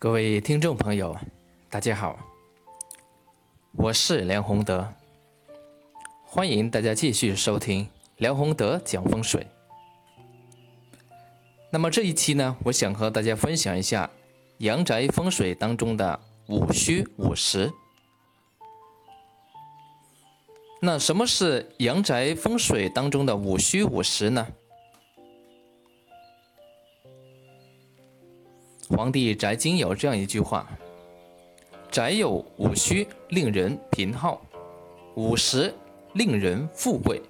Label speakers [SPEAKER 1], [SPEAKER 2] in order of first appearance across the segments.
[SPEAKER 1] 各位听众朋友，大家好，我是梁宏德，欢迎大家继续收听梁宏德讲风水。那么这一期呢，我想和大家分享一下阳宅风水当中的五虚五实。那什么是阳宅风水当中的五虚五实呢？《皇帝宅经》有这样一句话：“宅有五虚，令人贫耗；五实，令人富贵。”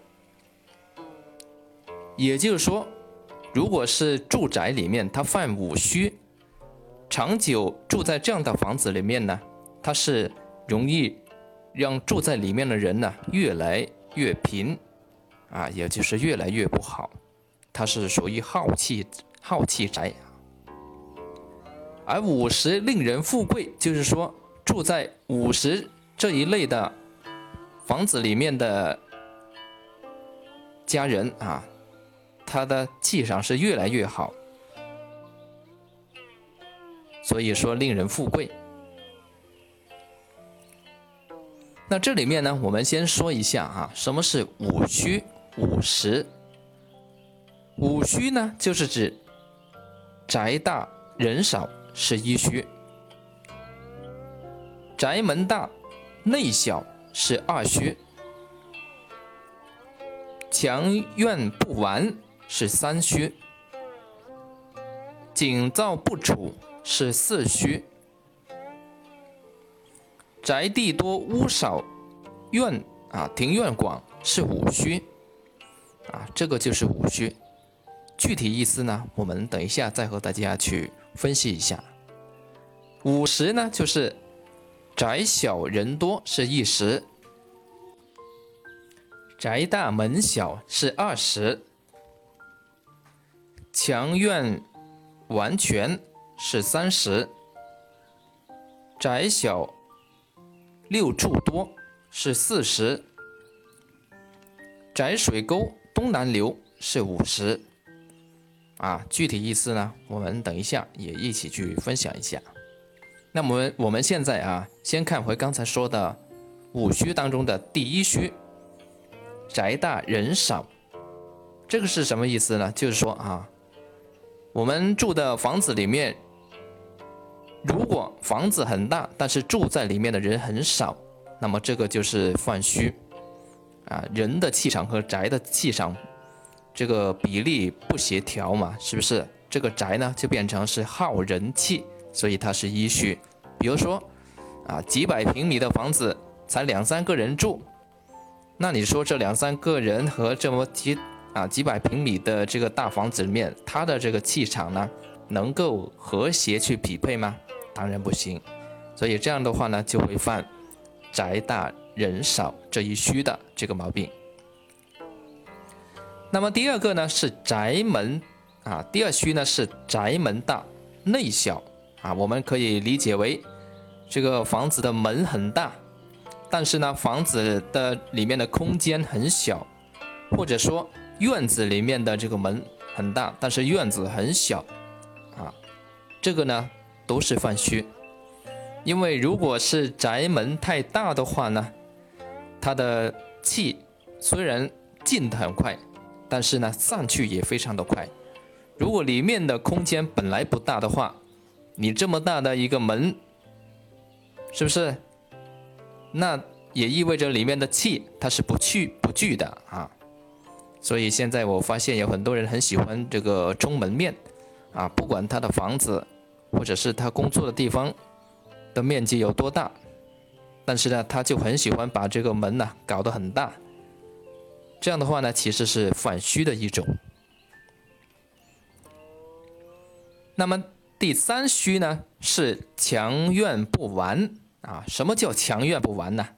[SPEAKER 1] 也就是说，如果是住宅里面它犯五虚，长久住在这样的房子里面呢，它是容易让住在里面的人呢越来越贫，啊，也就是越来越不好。它是属于耗气耗气宅。而午时令人富贵，就是说住在午时这一类的房子里面的家人啊，他的气场是越来越好，所以说令人富贵。那这里面呢，我们先说一下哈，什么是午虚午实？午虚呢，就是指宅大人少。是一虚，宅门大内小是二虚，墙院不完是三虚，景灶不楚是四虚，宅地多屋少院啊庭院广是五虚，啊这个就是五虚，具体意思呢，我们等一下再和大家去。分析一下，五十呢，就是宅小人多是一时，宅大门小是二十，墙院完全是三十，宅小六处多是四十，宅水沟东南流是五十。啊，具体意思呢？我们等一下也一起去分享一下。那么我们现在啊，先看回刚才说的五虚当中的第一虚，宅大人少，这个是什么意思呢？就是说啊，我们住的房子里面，如果房子很大，但是住在里面的人很少，那么这个就是犯虚啊，人的气场和宅的气场。这个比例不协调嘛，是不是？这个宅呢就变成是耗人气，所以它是一虚。比如说，啊，几百平米的房子才两三个人住，那你说这两三个人和这么几啊几百平米的这个大房子里面，它的这个气场呢，能够和谐去匹配吗？当然不行。所以这样的话呢，就会犯宅大人少这一虚的这个毛病。那么第二个呢是宅门啊，第二虚呢是宅门大内小啊，我们可以理解为这个房子的门很大，但是呢房子的里面的空间很小，或者说院子里面的这个门很大，但是院子很小啊，这个呢都是犯虚，因为如果是宅门太大的话呢，它的气虽然进得很快。但是呢，散去也非常的快。如果里面的空间本来不大的话，你这么大的一个门，是不是？那也意味着里面的气它是不去不聚的啊。所以现在我发现有很多人很喜欢这个冲门面啊，不管他的房子或者是他工作的地方的面积有多大，但是呢，他就很喜欢把这个门呢搞得很大。这样的话呢，其实是反虚的一种。那么第三虚呢，是墙院不完啊。什么叫墙院不完呢？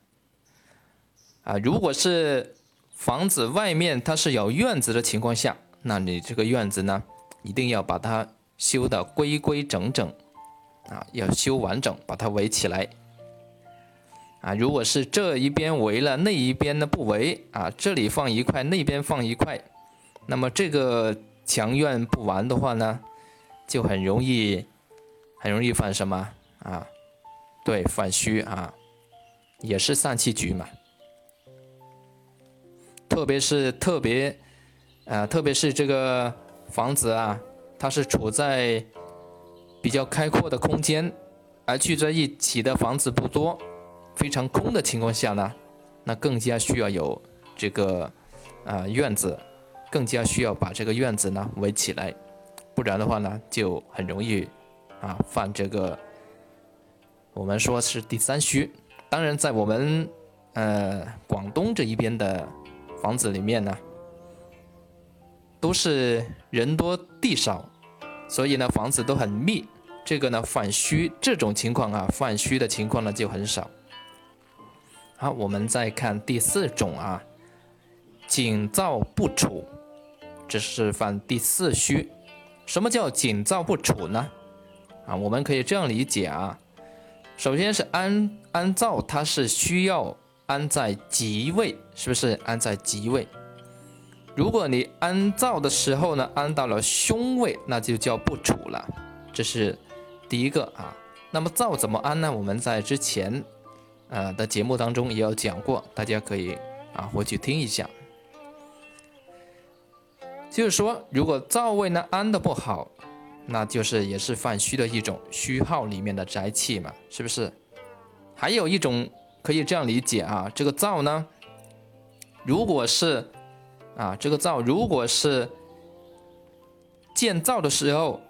[SPEAKER 1] 啊，如果是房子外面它是有院子的情况下，那你这个院子呢，一定要把它修的规规整整啊，要修完整，把它围起来。啊，如果是这一边围了，那一边呢不围啊，这里放一块，那边放一块，那么这个墙院不完的话呢，就很容易很容易犯什么啊？对，犯虚啊，也是散气局嘛。特别是特别，呃，特别是这个房子啊，它是处在比较开阔的空间，而聚在一起的房子不多，非常空的情况下呢，那更加需要有这个啊院子，更加需要把这个院子呢围起来，不然的话呢，就很容易啊犯这个我们说是第三虚。当然，在我们呃广东这一边的。房子里面呢，都是人多地少，所以呢房子都很密。这个呢犯虚这种情况啊，犯虚的情况呢就很少。好，我们再看第四种啊，紧燥不处，这是犯第四虚。什么叫紧燥不处呢？啊，我们可以这样理解啊，首先是安安燥，它是需要。安在吉位，是不是安在吉位？如果你安灶的时候呢，安到了凶位，那就叫不处了。这是第一个啊。那么灶怎么安呢？我们在之前呃的节目当中也有讲过，大家可以啊回去听一下。就是说，如果灶位呢安的不好，那就是也是犯虚的一种虚耗里面的宅气嘛，是不是？还有一种。可以这样理解啊，这个灶呢，如果是啊，这个灶如果是建造的时候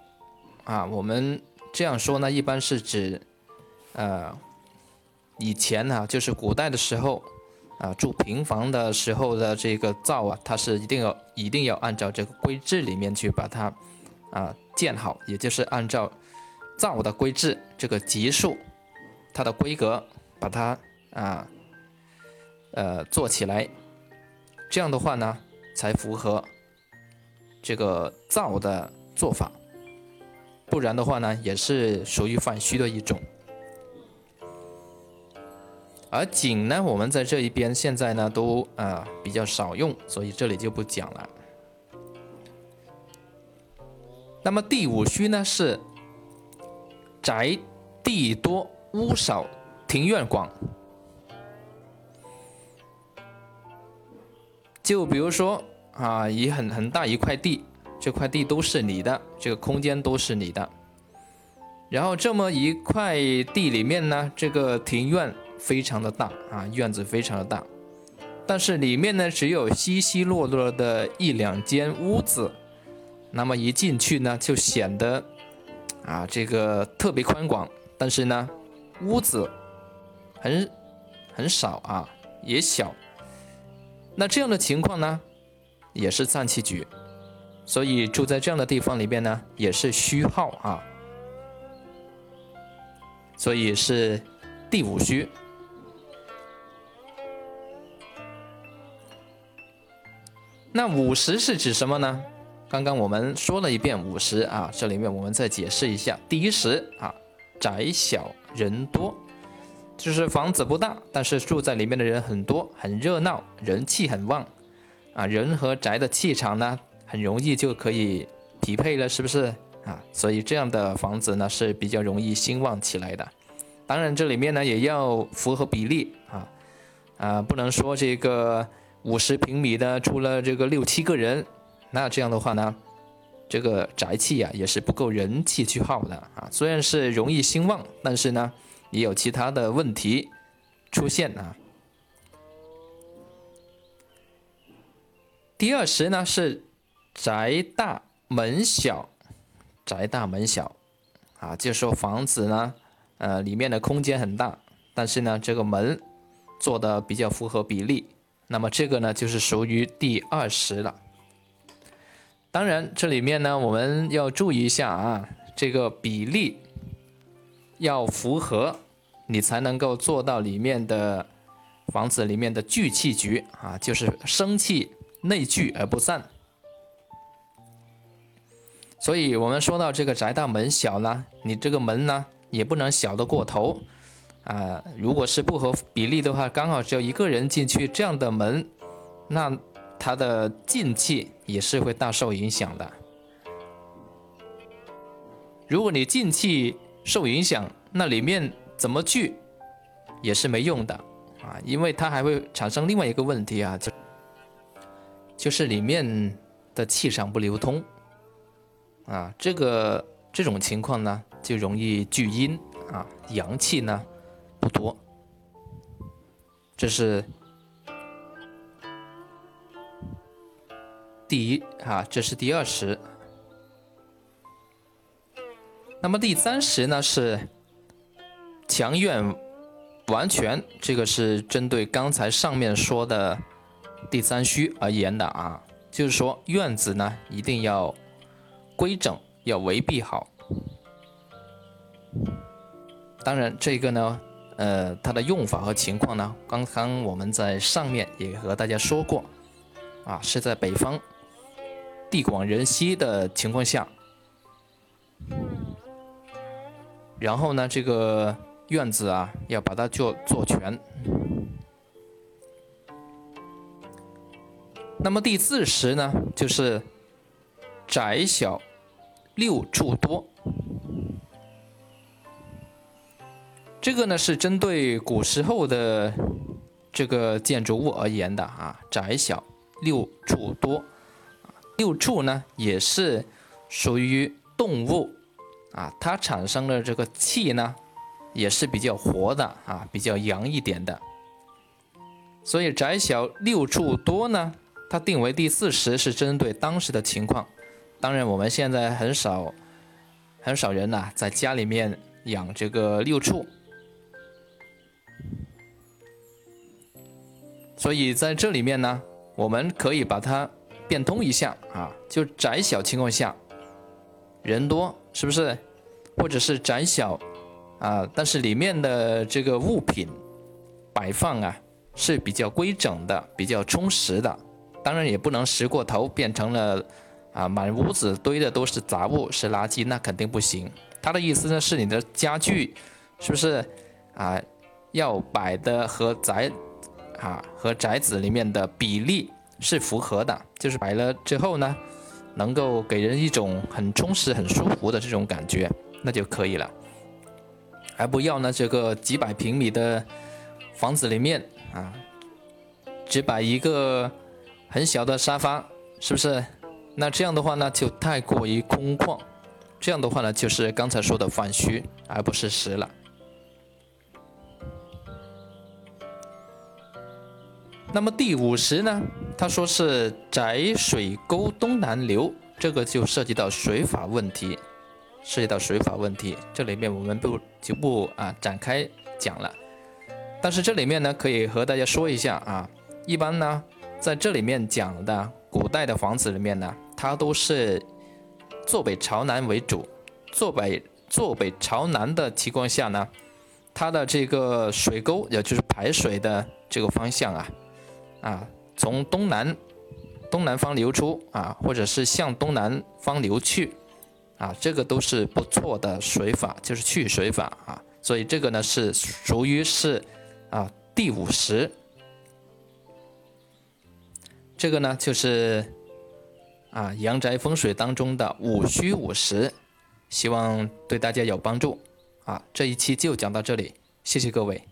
[SPEAKER 1] 啊，我们这样说呢，一般是指呃以前呢，就是古代的时候啊，住平房的时候的这个灶啊，它是一定要一定要按照这个规制里面去把它啊建好，也就是按照灶的规制这个级数，它的规格把它。啊，呃，做起来，这样的话呢，才符合这个灶的做法，不然的话呢，也是属于犯虚的一种。而井呢，我们在这一边现在呢都啊比较少用，所以这里就不讲了。那么第五虚呢是宅地多屋少庭院广。就比如说啊，一很很大一块地，这块地都是你的，这个空间都是你的。然后这么一块地里面呢，这个庭院非常的大啊，院子非常的大，但是里面呢只有稀稀落落的一两间屋子，那么一进去呢就显得啊这个特别宽广，但是呢屋子很很少啊，也小。那这样的情况呢，也是脏气局，所以住在这样的地方里边呢，也是虚耗啊，所以是第五虚。那午时是指什么呢？刚刚我们说了一遍午时啊，这里面我们再解释一下：第一时啊，宅小人多。就是房子不大，但是住在里面的人很多，很热闹，人气很旺，啊，人和宅的气场呢，很容易就可以匹配了，是不是啊？所以这样的房子呢是比较容易兴旺起来的。当然，这里面呢也要符合比例啊，啊，不能说这个五十平米的住了这个六七个人，那这样的话呢，这个宅气呀也是不够人气去耗的啊。虽然是容易兴旺，但是呢。也有其他的问题出现啊。第二十呢是宅大门小，宅大门小啊，就说房子呢，呃，里面的空间很大，但是呢，这个门做的比较符合比例，那么这个呢就是属于第二十了。当然，这里面呢我们要注意一下啊，这个比例。要符合，你才能够做到里面的房子里面的聚气局啊，就是生气内聚而不散。所以我们说到这个宅大门小呢，你这个门呢也不能小的过头啊。如果是不合比例的话，刚好只有一个人进去，这样的门，那它的进气也是会大受影响的。如果你进气，受影响，那里面怎么聚也是没用的啊，因为它还会产生另外一个问题啊，就就是里面的气场不流通啊，这个这种情况呢就容易聚阴啊，阳气呢不多，这是第一啊，这是第二十。那么第三十呢是强院完全，这个是针对刚才上面说的第三虚而言的啊，就是说院子呢一定要规整，要围蔽好。当然这个呢，呃，它的用法和情况呢，刚刚我们在上面也和大家说过，啊，是在北方地广人稀的情况下。然后呢，这个院子啊，要把它做做全。那么第四十呢，就是窄小六处多。这个呢是针对古时候的这个建筑物而言的啊，窄小六处多。六处呢也是属于动物。啊，它产生的这个气呢，也是比较活的啊，比较阳一点的。所以窄小六处多呢，它定为第四十是针对当时的情况。当然，我们现在很少很少人呐，在家里面养这个六畜。所以在这里面呢，我们可以把它变通一下啊，就窄小情况下。人多是不是，或者是窄小啊？但是里面的这个物品摆放啊是比较规整的，比较充实的。当然也不能拾过头，变成了啊满屋子堆的都是杂物，是垃圾，那肯定不行。他的意思呢是你的家具是不是啊要摆的和宅啊和宅子里面的比例是符合的，就是摆了之后呢。能够给人一种很充实、很舒服的这种感觉，那就可以了。而不要呢，这个几百平米的房子里面啊，只摆一个很小的沙发，是不是？那这样的话呢，就太过于空旷。这样的话呢，就是刚才说的反虚，而不是实了。那么第五十呢？他说是窄水沟东南流，这个就涉及到水法问题，涉及到水法问题，这里面我们不就不啊展开讲了。但是这里面呢，可以和大家说一下啊，一般呢，在这里面讲的古代的房子里面呢，它都是坐北朝南为主，坐北坐北朝南的情况下呢，它的这个水沟，也就是排水的这个方向啊。啊，从东南东南方流出啊，或者是向东南方流去啊，这个都是不错的水法，就是去水法啊。所以这个呢是属于是啊第五十，这个呢就是啊阳宅风水当中的五虚五实，希望对大家有帮助啊。这一期就讲到这里，谢谢各位。